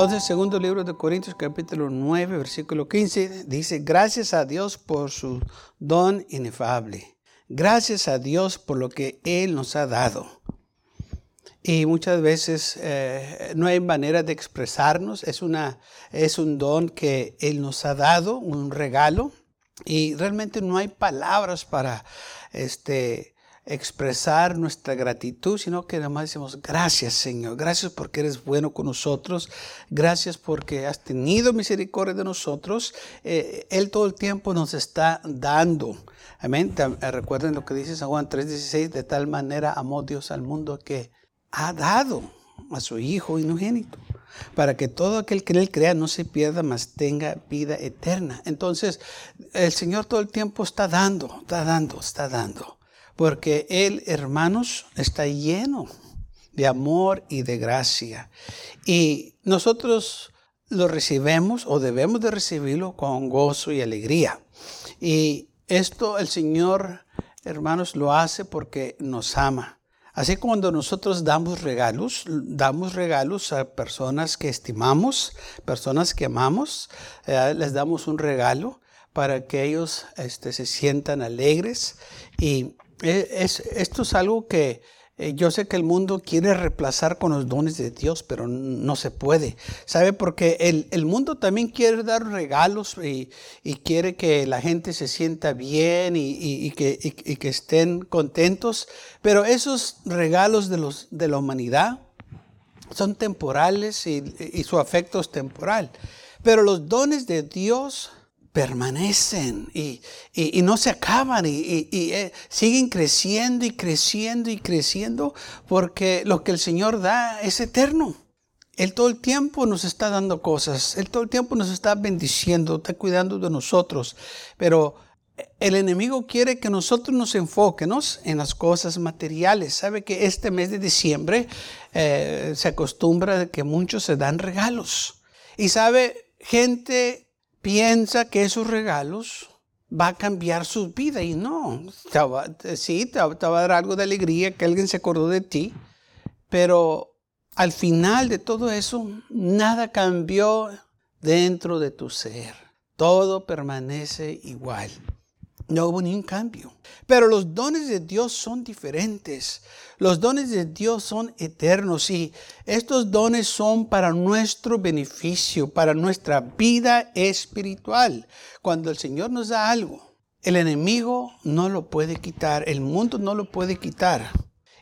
Entonces, segundo libro de Corintios, capítulo 9, versículo 15, dice, gracias a Dios por su don inefable. Gracias a Dios por lo que Él nos ha dado. Y muchas veces eh, no hay manera de expresarnos, es, una, es un don que Él nos ha dado, un regalo, y realmente no hay palabras para este, expresar nuestra gratitud, sino que además decimos, gracias Señor, gracias porque eres bueno con nosotros, gracias porque has tenido misericordia de nosotros. Eh, él todo el tiempo nos está dando. Amén. Eh, recuerden lo que dice San Juan 3:16, de tal manera amó Dios al mundo que ha dado a su Hijo unigénito para que todo aquel que en él crea no se pierda, mas tenga vida eterna. Entonces, el Señor todo el tiempo está dando, está dando, está dando porque Él, hermanos, está lleno de amor y de gracia. Y nosotros lo recibimos o debemos de recibirlo con gozo y alegría. Y esto el Señor, hermanos, lo hace porque nos ama. Así cuando nosotros damos regalos, damos regalos a personas que estimamos, personas que amamos, eh, les damos un regalo para que ellos este, se sientan alegres y es, esto es algo que eh, yo sé que el mundo quiere reemplazar con los dones de Dios, pero no se puede. ¿Sabe? Porque el, mundo también quiere dar regalos y, quiere que la gente se sienta bien y, que, que, estén contentos, pero esos regalos de, los, de la humanidad son temporales y su afecto es temporal. Pero los dones de Dios permanecen y, no se acaban y, eh, siguen creciendo y creciendo y creciendo porque lo que el Señor da es eterno. Él todo el tiempo nos está dando cosas, Él todo el tiempo nos está bendiciendo, está cuidando de nosotros, pero el enemigo quiere que nosotros nos enfoquemos en las cosas materiales. Sabe que este mes de diciembre eh, se acostumbra que muchos se dan regalos. Y sabe, gente piensa que esos regalos va a cambiar su vida y no. sí, te, va a dar algo de alegría que alguien se acordó de ti, pero al final de todo eso, nada cambió dentro de tu ser. Todo permanece igual. No hubo ni un cambio. Pero los dones de Dios son diferentes. Los dones de Dios son eternos y estos dones son para nuestro beneficio, para nuestra vida espiritual. Cuando el Señor nos da algo, el enemigo no lo puede quitar, el mundo no lo puede quitar.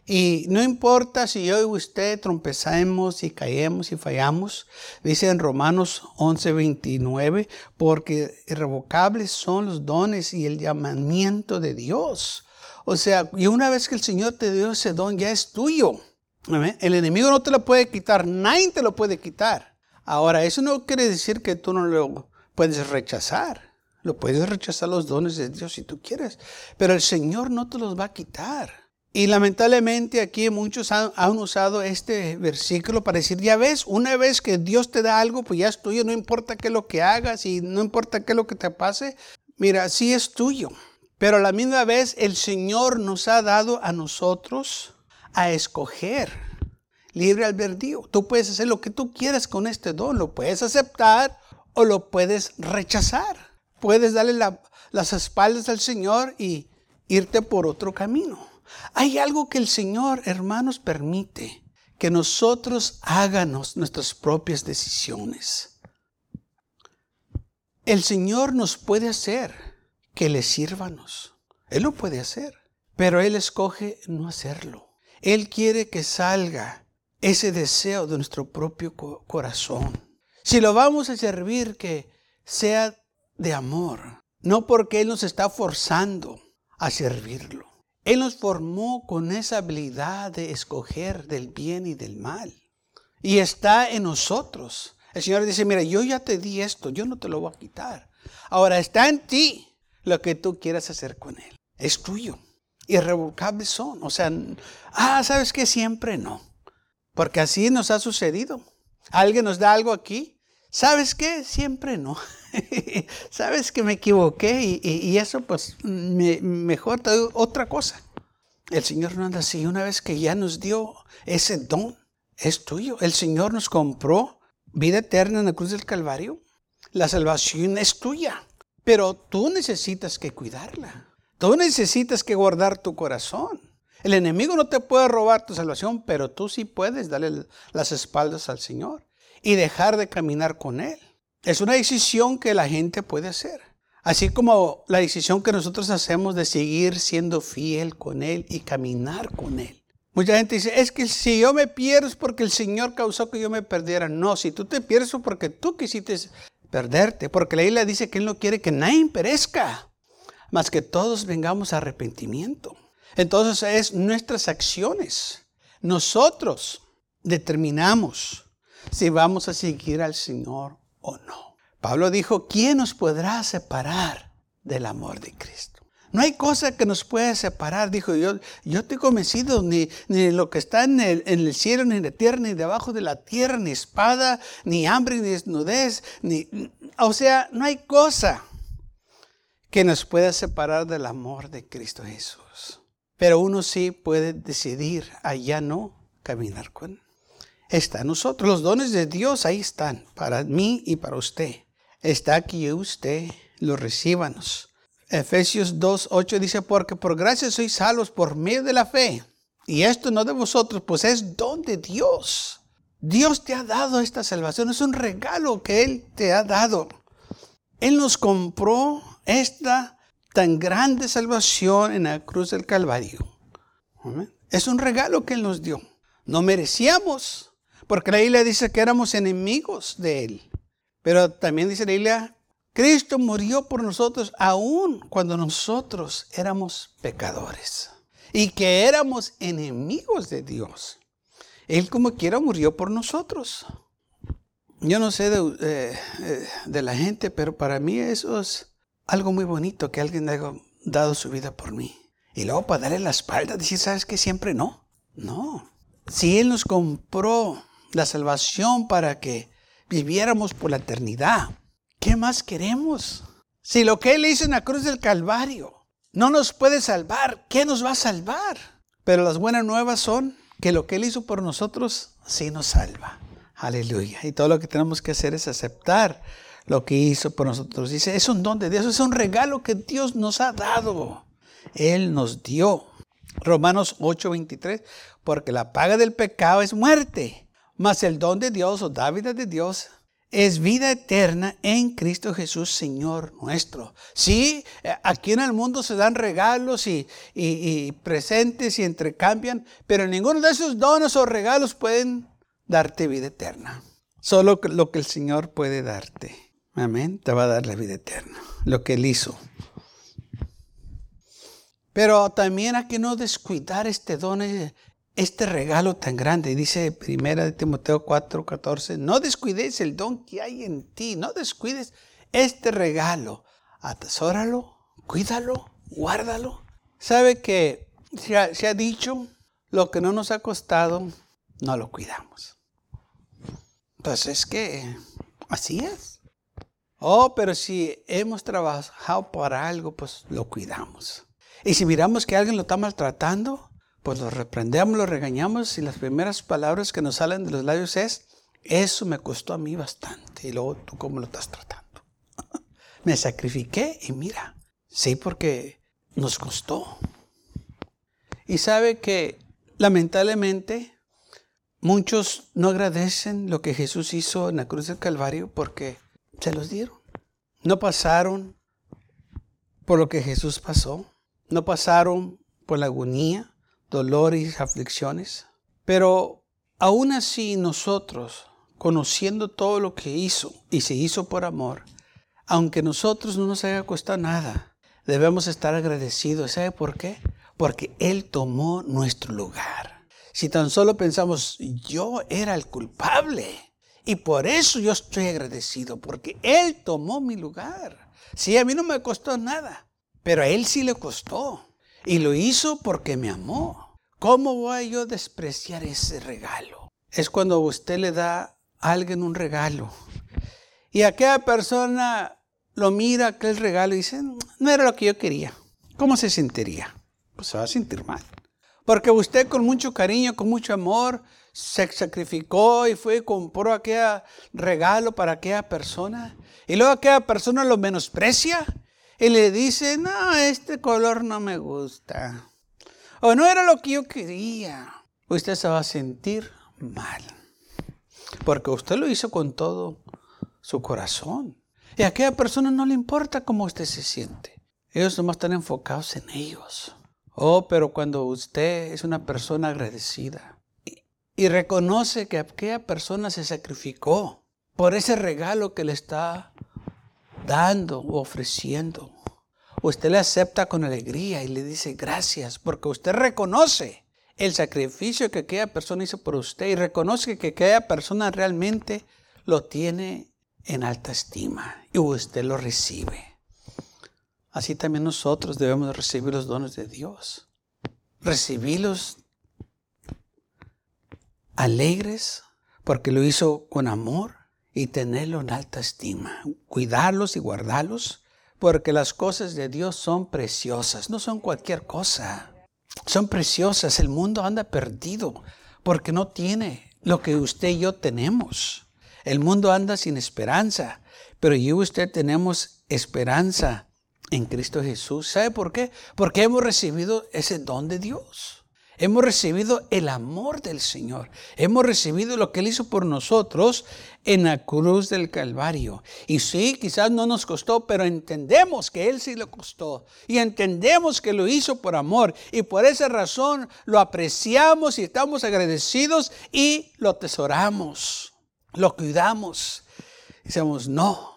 Y no importa si yo y usted trompezamos y caemos y fallamos, dice en Romanos 11:29, porque irrevocables son los dones y el llamamiento de Dios. O sea, y una vez que el Señor te dio ese don, ya es tuyo. El enemigo no te lo puede quitar, nadie te lo puede quitar. Ahora, eso no quiere decir que tú no lo puedes rechazar. Lo puedes rechazar los dones de Dios si tú quieres, pero el Señor no te los va a quitar. Y lamentablemente aquí muchos han, usado este versículo para decir, ya ves, una vez que Dios te da algo, pues ya es tuyo, no importa qué es lo que hagas y no importa qué es lo que te pase. Mira, sí es tuyo. Pero a la misma vez el Señor nos ha dado a nosotros a escoger libre albedrío. Tú puedes hacer lo que tú quieras con este don, lo puedes aceptar o lo puedes rechazar. Puedes darle las espaldas al Señor y irte por otro camino. Hay algo que el Señor, hermanos, permite, que nosotros háganos nuestras propias decisiones. El Señor nos puede hacer que le sírvanos. Él lo puede hacer, pero Él escoge no hacerlo. Él quiere que salga ese deseo de nuestro propio corazón. Si lo vamos a servir, que sea de amor, no porque Él nos está forzando a servirlo. Él nos formó con esa habilidad de escoger del bien y del mal. Y está en nosotros. El Señor dice, mira, yo ya te di esto, yo no te lo voy a quitar. Ahora está en ti. lo que tú quieras hacer con él. Es tuyo. Irrevocables son. O sea, ah, ¿sabes qué? Siempre no. Porque así nos ha sucedido. Alguien nos da algo aquí. ¿Sabes qué? Siempre no. Sabes que me equivoqué y, eso pues mejor te doy otra cosa. El Señor no anda así. Una vez que ya nos dio ese don, es tuyo. El Señor nos compró vida eterna en la cruz del Calvario. La salvación es tuya. Pero tú necesitas que cuidarla. Tú necesitas que guardar tu corazón. El enemigo no te puede robar tu salvación, pero tú sí puedes darle las espaldas al Señor y dejar de caminar con Él. Es una decisión que la gente puede hacer. Así como la decisión que nosotros hacemos de seguir siendo fiel con Él y caminar con Él. Mucha gente dice, es que si yo me pierdo es porque el Señor causó que yo me perdiera. No, si tú te pierdes es porque tú quisiste perderte, porque la Biblia dice que Él no quiere que nadie perezca, más que todos vengamos a arrepentimiento. Entonces es nuestras acciones. Nosotros determinamos si vamos a seguir al Señor o no. Pablo dijo, ¿quién nos podrá separar del amor de Cristo? No hay cosa que nos pueda separar, dijo yo. Yo estoy convencido, ni, ni lo que está en el, en el, cielo, ni en la tierra, ni debajo de la tierra, ni espada, ni hambre, ni desnudez, ni, o sea, no hay cosa que nos pueda separar del amor de Cristo Jesús. Pero uno sí puede decidir allá no caminar con él. Está en nosotros. Los dones de Dios ahí están, para mí y para usted. Está aquí usted, lo recíbanos. Efesios 2, 8 dice, porque por gracia sois salvos por medio de la fe. Y esto no de vosotros, pues es don de Dios. Dios te ha dado esta salvación, es un regalo que Él te ha dado. Él nos compró esta tan grande salvación en la cruz del Calvario. Es un regalo que Él nos dio. No merecíamos, porque la Biblia dice que éramos enemigos de Él. Pero también dice la Biblia, Cristo murió por nosotros aún cuando nosotros éramos pecadores y que éramos enemigos de Dios. Él como quiera murió por nosotros. Yo no sé de, eh, eh, la gente, pero para mí eso es algo muy bonito que alguien haya dado su vida por mí. Y luego para darle la espalda, decir, ¿sabes que Siempre no. No. Si Él nos compró la salvación para que viviéramos por la eternidad, ¿qué más queremos? Si lo que Él hizo en la cruz del Calvario no nos puede salvar, ¿qué nos va a salvar? Pero las buenas nuevas son que lo que Él hizo por nosotros sí nos salva. Aleluya. Y todo lo que tenemos que hacer es aceptar lo que hizo por nosotros. Dice, es un don de Dios, es un regalo que Dios nos ha dado. Él nos dio. Romanos 8:23, porque la paga del pecado es muerte, mas el don de Dios o David de Dios es vida eterna en Cristo Jesús, Señor nuestro. Sí, aquí en el mundo se dan regalos y, y, presentes y entrecambian, pero ninguno de esos dones o regalos pueden darte vida eterna. Solo lo que el Señor puede darte. Amén. Te va a dar la vida eterna. Lo que Él hizo. Pero también hay que no descuidar este don, este regalo tan grande. Dice primera de Timoteo 4, 14. No descuides el don que hay en ti. No descuides este regalo. Atesóralo, cuídalo, guárdalo. Sabe que se ha, dicho lo que no nos ha costado, no lo cuidamos. Pues es que así es. Oh, pero si hemos trabajado para algo, pues lo cuidamos. Y si miramos que alguien lo está maltratando, pues lo reprendemos, lo regañamos y las primeras palabras que nos salen de los labios es, eso me costó a mí bastante. Y luego tú cómo lo estás tratando. me sacrifiqué y mira, sí, porque nos costó. Y sabe que lamentablemente muchos no agradecen lo que Jesús hizo en la cruz del Calvario porque se los dieron. No pasaron por lo que Jesús pasó. No pasaron por la agonía, dolores, aflicciones. Pero aún así nosotros, conociendo todo lo que hizo y se hizo por amor, aunque nosotros no nos haya costado nada, debemos estar agradecidos. ¿Sabe por qué? Porque Él tomó nuestro lugar. Si tan solo pensamos, yo era el culpable, y por eso yo estoy agradecido, porque Él tomó mi lugar. Sí, a mí no me costó nada. pero a Él sí le costó. Y lo hizo porque me amó. ¿Cómo voy yo a despreciar ese regalo? Es cuando usted le da a alguien un regalo y aquella persona lo mira aquel regalo y dice, no era lo que yo quería. ¿Cómo se sentiría? Pues se va a sentir mal. Porque usted con mucho cariño, con mucho amor, se sacrificó y fue y compró aquel regalo para aquella persona. Y luego aquella persona lo menosprecia y le dice, no, este color no me gusta. O no era lo que yo quería. Usted se va a sentir mal. Porque usted lo hizo con todo su corazón. Y a aquella persona no le importa cómo usted se siente. Ellos nomás están enfocados en ellos. Oh, pero cuando usted es una persona agradecida y, y reconoce que aquella persona se sacrificó por ese regalo que le está dando o ofreciendo, usted le acepta con alegría y le dice gracias porque usted reconoce el sacrificio que aquella persona hizo por usted y reconoce que aquella persona realmente lo tiene en alta estima y usted lo recibe. Así también nosotros debemos recibir los dones de Dios. Recibirlos alegres porque lo hizo con amor y tenerlo en alta estima. Cuidarlos y guardarlos porque las cosas de Dios son preciosas, no son cualquier cosa. Son preciosas. El mundo anda perdido porque no tiene lo que usted y yo tenemos. El mundo anda sin esperanza, pero yo y usted tenemos esperanza en Cristo Jesús. ¿Sabe por qué? Porque hemos recibido ese don de Dios. Hemos recibido el amor del Señor. Hemos recibido lo que Él hizo por nosotros en la cruz del Calvario. Y sí, quizás no nos costó, pero entendemos que Él sí lo costó. Y entendemos que lo hizo por amor. Y por esa razón lo apreciamos y estamos agradecidos y lo atesoramos. Lo cuidamos. Decimos, no.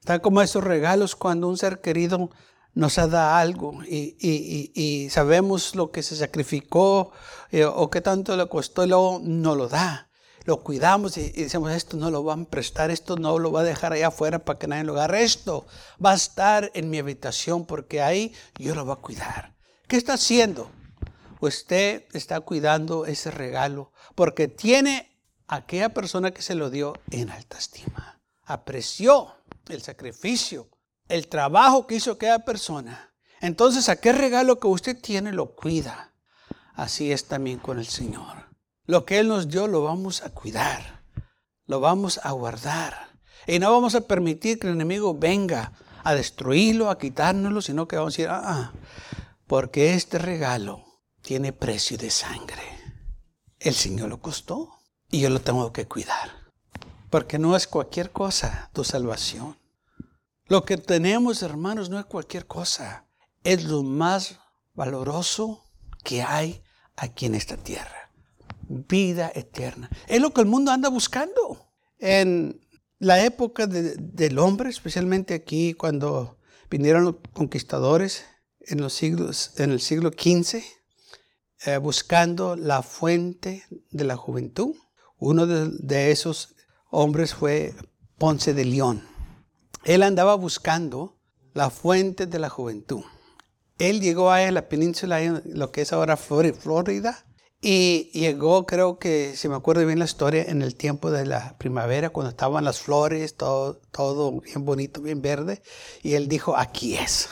Están como esos regalos cuando un ser querido nos dado algo y, sabemos lo que se sacrificó eh, o qué tanto le costó y luego no lo da. Lo cuidamos y, decimos, esto no lo van a prestar, esto no lo va a dejar allá afuera para que nadie lo agarre. Esto va a estar en mi habitación porque ahí yo lo voy a cuidar. ¿Qué está haciendo? Usted está cuidando ese regalo porque tiene a aquella persona que se lo dio en alta estima. Apreció el sacrificio el trabajo que hizo aquella persona, entonces aquel regalo que usted tiene lo cuida. Así es también con el Señor. Lo que Él nos dio lo vamos a cuidar, lo vamos a guardar. Y no vamos a permitir que el enemigo venga a destruirlo, a quitárnoslo, sino que vamos a decir, ah, ah porque este regalo tiene precio de sangre. El Señor lo costó y yo lo tengo que cuidar. Porque no es cualquier cosa tu salvación. Lo que tenemos, hermanos, no es cualquier cosa. Es lo más valoroso que hay aquí en esta tierra. Vida eterna. Es lo que el mundo anda buscando. En la época del hombre, especialmente aquí cuando vinieron los conquistadores en, el siglo XV, eh, buscando la fuente de la juventud. Uno de esos hombres fue Ponce de León él andaba buscando la fuente de la juventud. Él llegó a la península, lo que es ahora Florida, y llegó, creo que, si me acuerdo bien la historia, en el tiempo de la primavera, cuando estaban las flores, todo, todo bien bonito, bien verde, y él dijo, aquí es.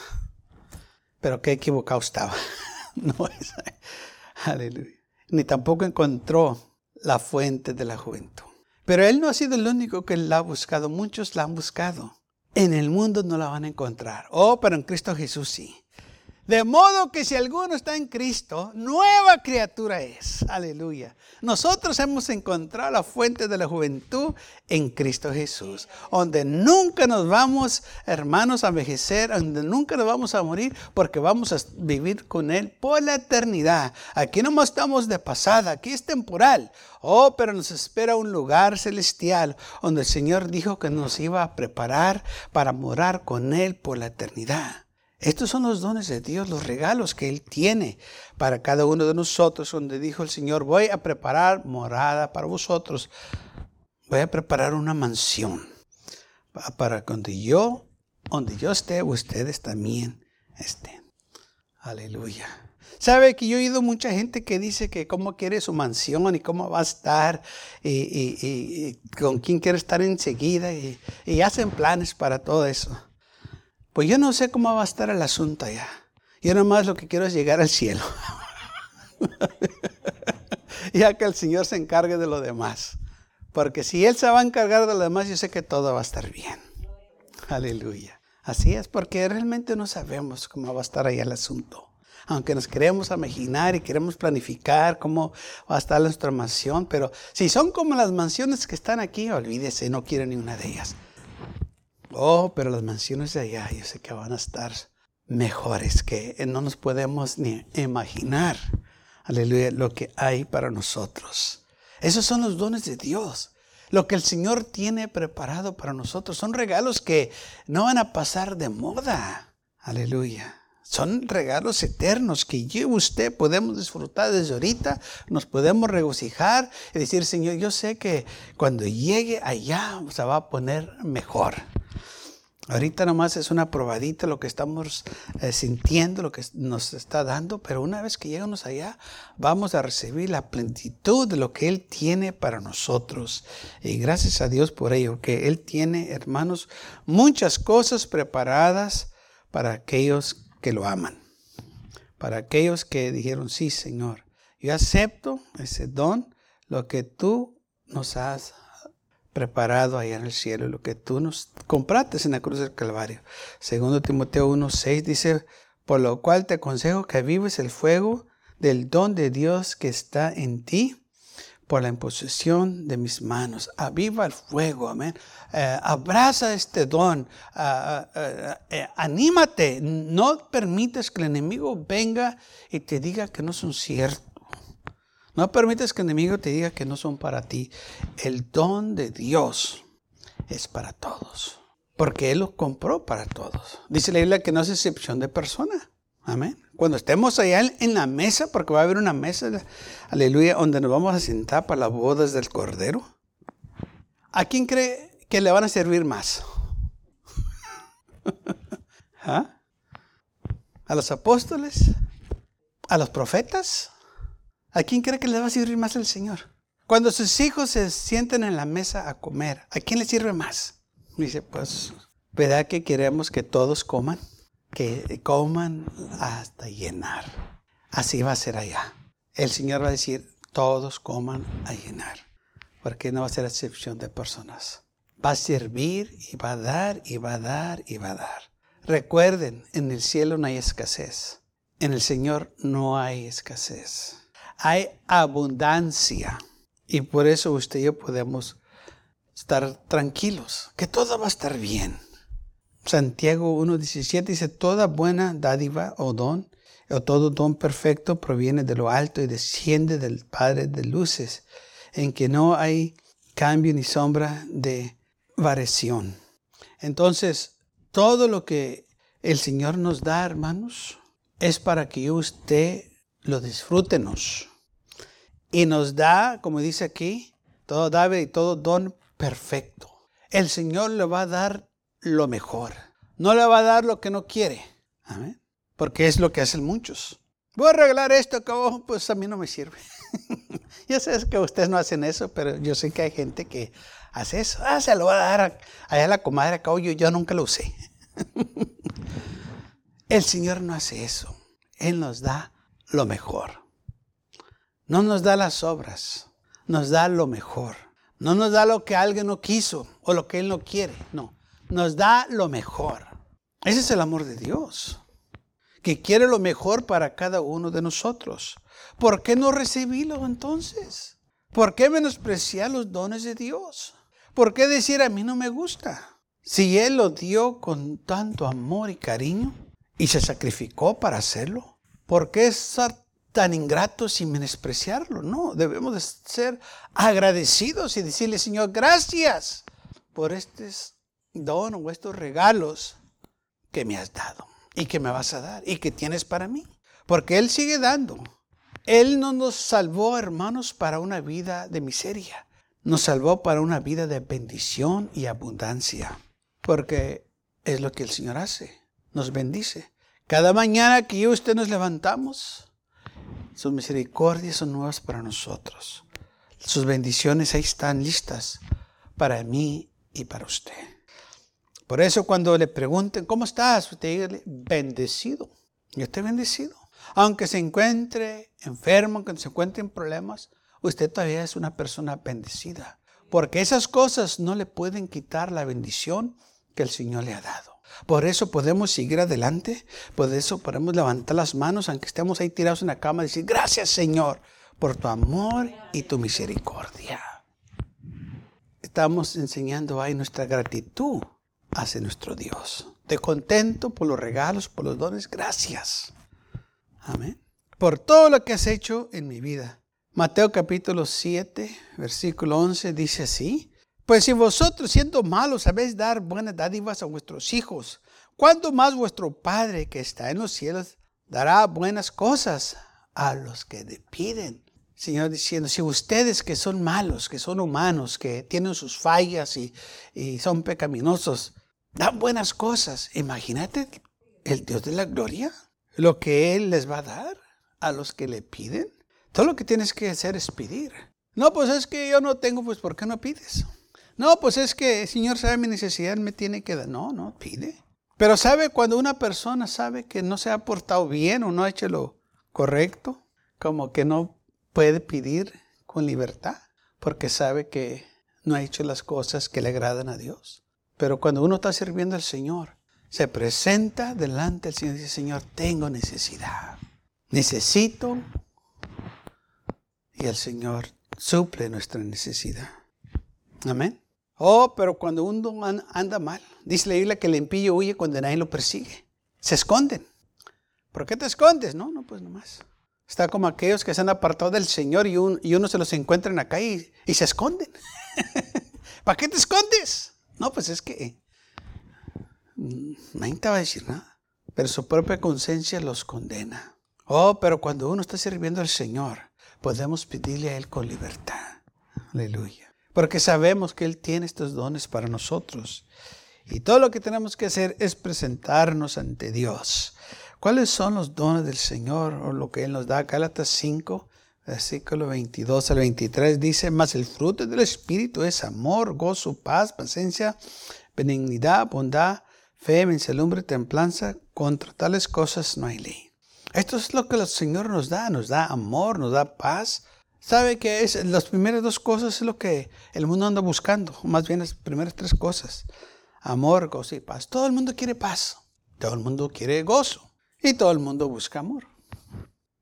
Pero qué equivocado estaba. no es. Aleluya. Ni tampoco encontró la fuente de la juventud. Pero él no ha sido el único que la ha buscado, muchos la han buscado. En el mundo no la van a encontrar. Oh, pero en Cristo Jesús sí. De modo que si alguno está en Cristo, nueva criatura es. Aleluya. Nosotros hemos encontrado la fuente de la juventud en Cristo Jesús, donde nunca nos vamos, hermanos, a envejecer, donde nunca nos vamos a morir, porque vamos a vivir con Él por la eternidad. Aquí no estamos de pasada, aquí es temporal. Oh, pero nos espera un lugar celestial, donde el Señor dijo que nos iba a preparar para morar con Él por la eternidad. Estos son los dones de Dios, los regalos que Él tiene para cada uno de nosotros, donde dijo el Señor, voy a preparar morada para vosotros, voy a preparar una mansión para donde yo, donde yo esté, ustedes también estén. Aleluya. Sabe que yo he oído mucha gente que dice que cómo quiere su mansión y cómo va a estar y, con quién quiere estar enseguida y, y, hacen planes para todo eso. Pues yo no sé cómo va a estar el asunto allá. Yo nomás lo que quiero es llegar al cielo. ya que el Señor se encargue de lo demás. Porque si Él se va a encargar de lo demás, yo sé que todo va a estar bien. Aleluya. Así es, porque realmente no sabemos cómo va a estar ahí el asunto. Aunque nos queremos imaginar y queremos planificar cómo va a estar nuestra mansión, pero si son como las mansiones que están aquí, olvídese, no quiero ni una de ellas. Oh, pero las mansiones de allá, yo sé que van a estar mejores, que no nos podemos ni imaginar, aleluya, lo que hay para nosotros. Esos son los dones de Dios. Lo que el Señor tiene preparado para nosotros son regalos que no van a pasar de moda. Aleluya. Son regalos eternos que yo y usted podemos disfrutar desde ahorita, nos podemos regocijar y decir, Señor, yo sé que cuando llegue allá se va a poner mejor. Ahorita nomás es una probadita lo que estamos eh, sintiendo, lo que nos está dando, pero una vez que llegamos allá, vamos a recibir la plenitud de lo que Él tiene para nosotros. Y gracias a Dios por ello, que Él tiene, hermanos, muchas cosas preparadas para aquellos que lo aman, para aquellos que dijeron, sí, Señor, yo acepto ese don, lo que tú nos has preparado allá en el cielo, lo que tú nos compraste en la cruz del Calvario. Segundo Timoteo 1.6 dice, por lo cual te aconsejo que vives el fuego del don de Dios que está en ti por la imposición de mis manos. Aviva el fuego, amén. Eh, abraza este don. Ah, ah, eh, anímate. No permites que el enemigo venga y te diga que no son ciertos. No permites que el enemigo te diga que no son para ti. El don de Dios es para todos. Porque Él lo compró para todos. Dice la Biblia que no es excepción de persona. Amén. Cuando estemos allá en la mesa, porque va a haber una mesa, aleluya, donde nos vamos a sentar para las bodas del Cordero. ¿A quién cree que le van a servir más? ¿Ah? ¿A los apóstoles? ¿A los profetas? ¿A quién cree que le va a servir más el Señor? Cuando sus hijos se sienten en la mesa a comer, ¿a quién le sirve más? Dice, pues, ¿verdad que queremos que todos coman? Que coman hasta llenar. Así va a ser allá. El Señor va a decir, todos coman a llenar. Porque no va a ser excepción de personas. Va a servir y va a dar y va a dar y va a dar. Recuerden, en el cielo no hay escasez. En el Señor no hay escasez hay abundancia. Y por eso usted y yo podemos estar tranquilos, que todo va a estar bien. Santiago 1.17 dice, toda buena dádiva o don, o todo don perfecto proviene de lo alto y desciende del Padre de luces, en que no hay cambio ni sombra de variación. Entonces, todo lo que el Señor nos da, hermanos, es para que usted lo disfrútenos. Y nos da, como dice aquí, todo dave y todo don perfecto. El Señor le va a dar lo mejor. No le va a dar lo que no quiere. Amén. Porque es lo que hacen muchos. Voy a arreglar esto, que pues a mí no me sirve. yo sé que ustedes no hacen eso, pero yo sé que hay gente que hace eso. Ah, se lo va a dar allá a la comadre, acá yo, yo nunca lo usé. El Señor no hace eso. Él nos da lo mejor. No nos da las obras, nos da lo mejor. No nos da lo que alguien no quiso o lo que Él no quiere, no. Nos da lo mejor. Ese es el amor de Dios, que quiere lo mejor para cada uno de nosotros. ¿Por qué no recibirlo entonces? ¿Por qué menospreciar los dones de Dios? ¿Por qué decir a mí no me gusta? Si Él lo dio con tanto amor y cariño y se sacrificó para hacerlo, ¿Por qué ser tan ingratos y menospreciarlo? No, debemos de ser agradecidos y decirle, Señor, gracias por estos dones o estos regalos que me has dado y que me vas a dar y que tienes para mí. Porque Él sigue dando. Él no nos salvó, hermanos, para una vida de miseria. Nos salvó para una vida de bendición y abundancia. Porque es lo que el Señor hace. Nos bendice Cada mañana que yo y usted nos levantamos, sus misericordias son nuevas para nosotros. Sus bendiciones ahí están listas para mí y para usted. Por eso cuando le pregunten, ¿cómo estás? Usted dígale, bendecido. Yo estoy bendecido. Aunque se encuentre enfermo, aunque se encuentre en problemas, usted todavía es una persona bendecida. Porque esas cosas no le pueden quitar la bendición que el Señor le ha dado. Por eso podemos seguir adelante, por eso podemos levantar las manos, aunque estemos ahí tirados en la cama, y decir, gracias Señor por tu amor y tu misericordia. Estamos enseñando ahí nuestra gratitud hacia nuestro Dios. Te contento por los regalos, por los dones, gracias. Amén. Por todo lo que has hecho en mi vida. Mateo capítulo 7, versículo 11 dice así. Pues si vosotros siendo malos sabéis dar buenas dádivas a vuestros hijos, ¿cuánto más vuestro Padre que está en los cielos dará buenas cosas a los que le piden? Señor diciendo, si ustedes que son malos, que son humanos, que tienen sus fallas y, y son pecaminosos, dan buenas cosas, imagínate el Dios de la gloria, lo que Él les va a dar a los que le piden. Todo lo que tienes que hacer es pedir. No, pues es que yo no tengo, pues ¿por qué no pides? No, pues es que el Señor sabe mi necesidad, me tiene que dar. No, no, pide. Pero sabe cuando una persona sabe que no se ha portado bien o no ha hecho lo correcto, como que no puede pedir con libertad, porque sabe que no ha hecho las cosas que le agradan a Dios. Pero cuando uno está sirviendo al Señor, se presenta delante del Señor y dice, Señor, tengo necesidad. Necesito. Y el Señor suple nuestra necesidad. Amén. Oh, pero cuando uno anda mal, dice la Biblia que el impillo huye cuando nadie lo persigue. Se esconden. ¿Por qué te escondes? No, no, pues nomás. Está como aquellos que se han apartado del Señor y, uno se los encuentra en la calle y, se esconden. ¿Para qué te escondes? No, pues es que mm, nadie te va a decir nada. Pero su propia conciencia los condena. Oh, pero cuando uno está sirviendo al Señor, podemos pedirle a Él con libertad. Aleluya porque sabemos que Él tiene estos dones para nosotros. Y todo lo que tenemos que hacer es presentarnos ante Dios. ¿Cuáles son los dones del Señor o lo que Él nos da? Gálatas 5, versículo 22 al 23 dice, mas el fruto del Espíritu es amor, gozo, paz, paciencia, benignidad, bondad, fe, mensalumbre, templanza. Contra tales cosas no hay ley. Esto es lo que el Señor nos da, nos da amor, nos da paz, ¿Sabe que es, las primeras dos cosas es lo que el mundo anda buscando? Más bien las primeras tres cosas. Amor, gozo y paz. Todo el mundo quiere paz. Todo el mundo quiere gozo. Y todo el mundo busca amor.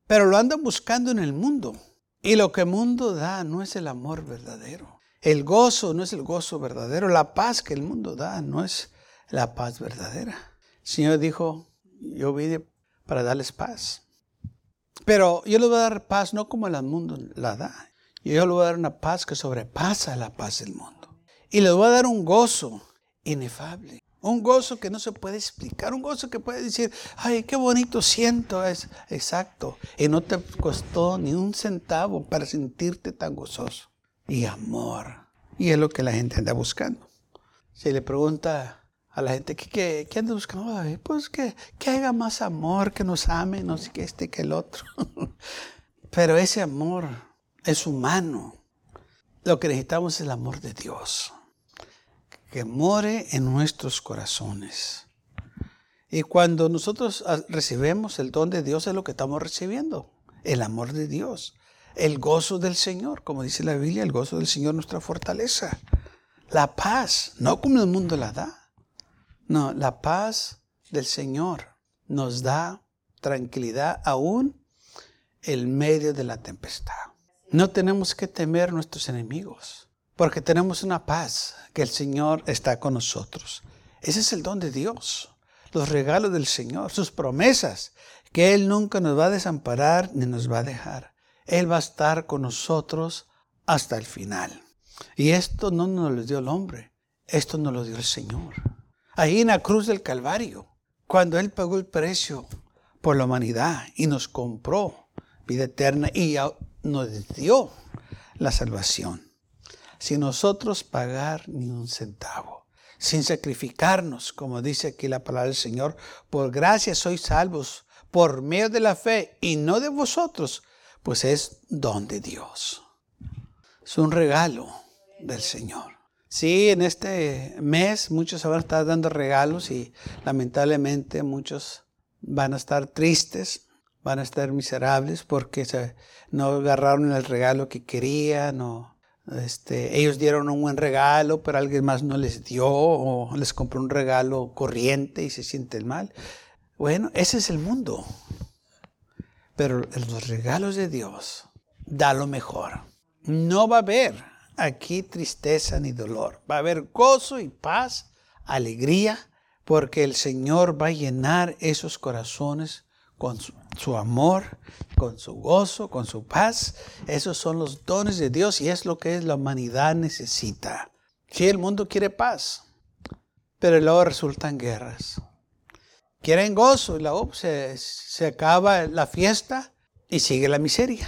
Pero lo andan buscando en el mundo. Y lo que el mundo da no es el amor verdadero. El gozo no es el gozo verdadero. La paz que el mundo da no es la paz verdadera. El Señor dijo, yo vine para darles paz. Pero yo le voy a dar paz no como el mundo la da. Yo le voy a dar una paz que sobrepasa la paz del mundo. Y le voy a dar un gozo inefable. Un gozo que no se puede explicar. Un gozo que puede decir, ay, qué bonito siento. Es exacto. Y no te costó ni un centavo para sentirte tan gozoso. Y amor. Y es lo que la gente anda buscando. Si le pregunta a la gente que, anda buscando, pues que, que haga más amor, que nos ame, no sé qué este que el otro. Pero ese amor es humano. Lo que necesitamos es el amor de Dios, que more en nuestros corazones. Y cuando nosotros ah, recibimos el don de Dios es lo que estamos recibiendo, el amor de Dios, el gozo del Señor, como dice la Biblia, el gozo del Señor nuestra fortaleza, la paz, no como el mundo la da. No, la paz del Señor nos da tranquilidad aún en medio de la tempestad. No tenemos que temer nuestros enemigos, porque tenemos una paz que el Señor está con nosotros. Ese es el don de Dios, los regalos del Señor, sus promesas, que Él nunca nos va a desamparar ni nos va a dejar. Él va a estar con nosotros hasta el final. Y esto no nos lo dio el hombre, esto nos lo dio el Señor ahí en la cruz del Calvario, cuando Él pagó el precio por la humanidad y nos compró vida eterna y nos dio la salvación. Sin nosotros pagar ni un centavo. sin sacrificarnos, como dice aquí la palabra del Señor. Por gracia sois salvos, por medio de la fe, y no de vosotros, pues es don de Dios. Es un regalo del Señor. Sí, en este mes muchos van a estar dando regalos y lamentablemente muchos van a estar tristes, van a estar miserables porque no agarraron el regalo que querían este, ellos dieron un buen regalo, pero alguien más no les dio o les compró un regalo corriente y se sienten mal. Bueno, ese es el mundo. Pero los regalos de Dios da lo mejor. No va a haber aquí tristeza ni dolor. Va a haber gozo y paz, alegría, porque el Señor va a llenar esos corazones con su, amor, con su gozo, con su paz. Esos son los dones de Dios y es lo que la humanidad necesita. Si el mundo quiere paz, pero luego resultan guerras. Quieren gozo y luego se, se acaba la fiesta y sigue la miseria.